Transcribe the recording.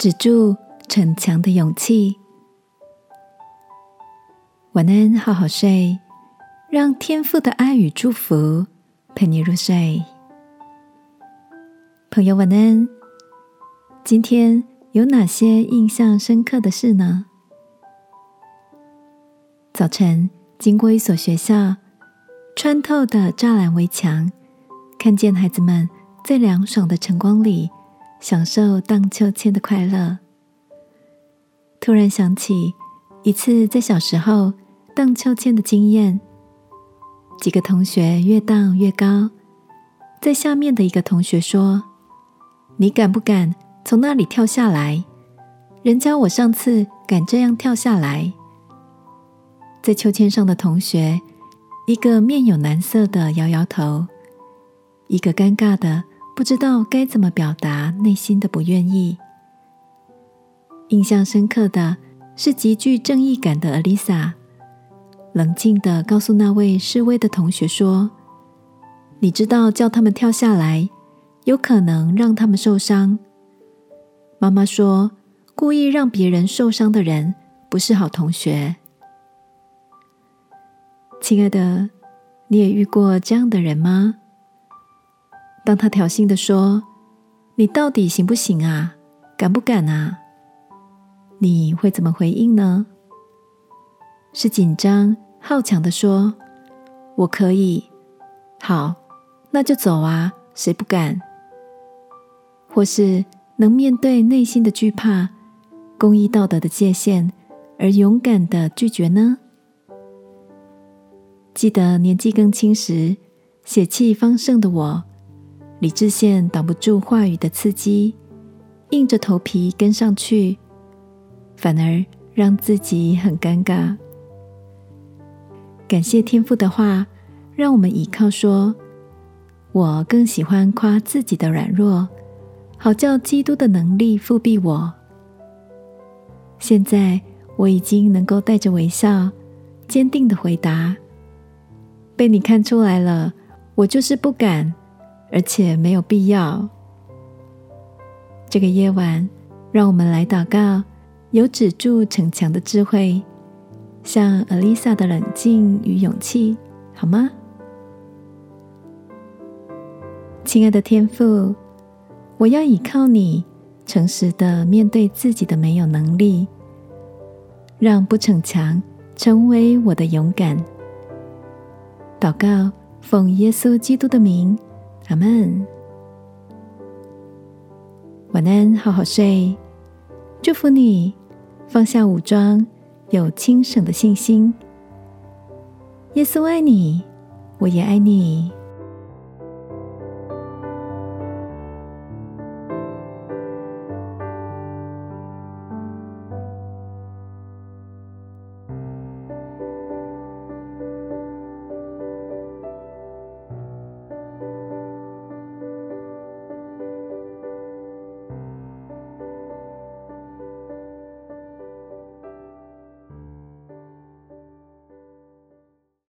止住逞强的勇气。晚安，好好睡，让天父的爱与祝福陪你入睡。朋友，晚安。今天有哪些印象深刻的事呢？早晨经过一所学校，穿透的栅栏围墙，看见孩子们在凉爽的晨光里。享受荡秋千的快乐。突然想起一次在小时候荡秋千的经验。几个同学越荡越高，在下面的一个同学说：“你敢不敢从那里跳下来？人家我上次敢这样跳下来。”在秋千上的同学，一个面有难色的摇摇头，一个尴尬的。不知道该怎么表达内心的不愿意。印象深刻的是极具正义感的 Alisa，冷静的告诉那位示威的同学说：“你知道叫他们跳下来，有可能让他们受伤。”妈妈说：“故意让别人受伤的人不是好同学。”亲爱的，你也遇过这样的人吗？当他挑衅的说：“你到底行不行啊？敢不敢啊？”你会怎么回应呢？是紧张好强的说：“我可以。”好，那就走啊！谁不敢？或是能面对内心的惧怕、公益道德的界限，而勇敢的拒绝呢？记得年纪更轻时，血气方盛的我。理智线挡不住话语的刺激，硬着头皮跟上去，反而让自己很尴尬。感谢天父的话，让我们倚靠说：“我更喜欢夸自己的软弱，好叫基督的能力复辟我。”现在我已经能够带着微笑，坚定的回答：“被你看出来了，我就是不敢。”而且没有必要。这个夜晚，让我们来祷告，有止住逞强的智慧，像 Alisa 的冷静与勇气，好吗？亲爱的天父，我要依靠你，诚实的面对自己的没有能力，让不逞强成为我的勇敢。祷告，奉耶稣基督的名。阿门。晚安，好好睡。祝福你，放下武装，有轻省的信心。耶稣爱你，我也爱你。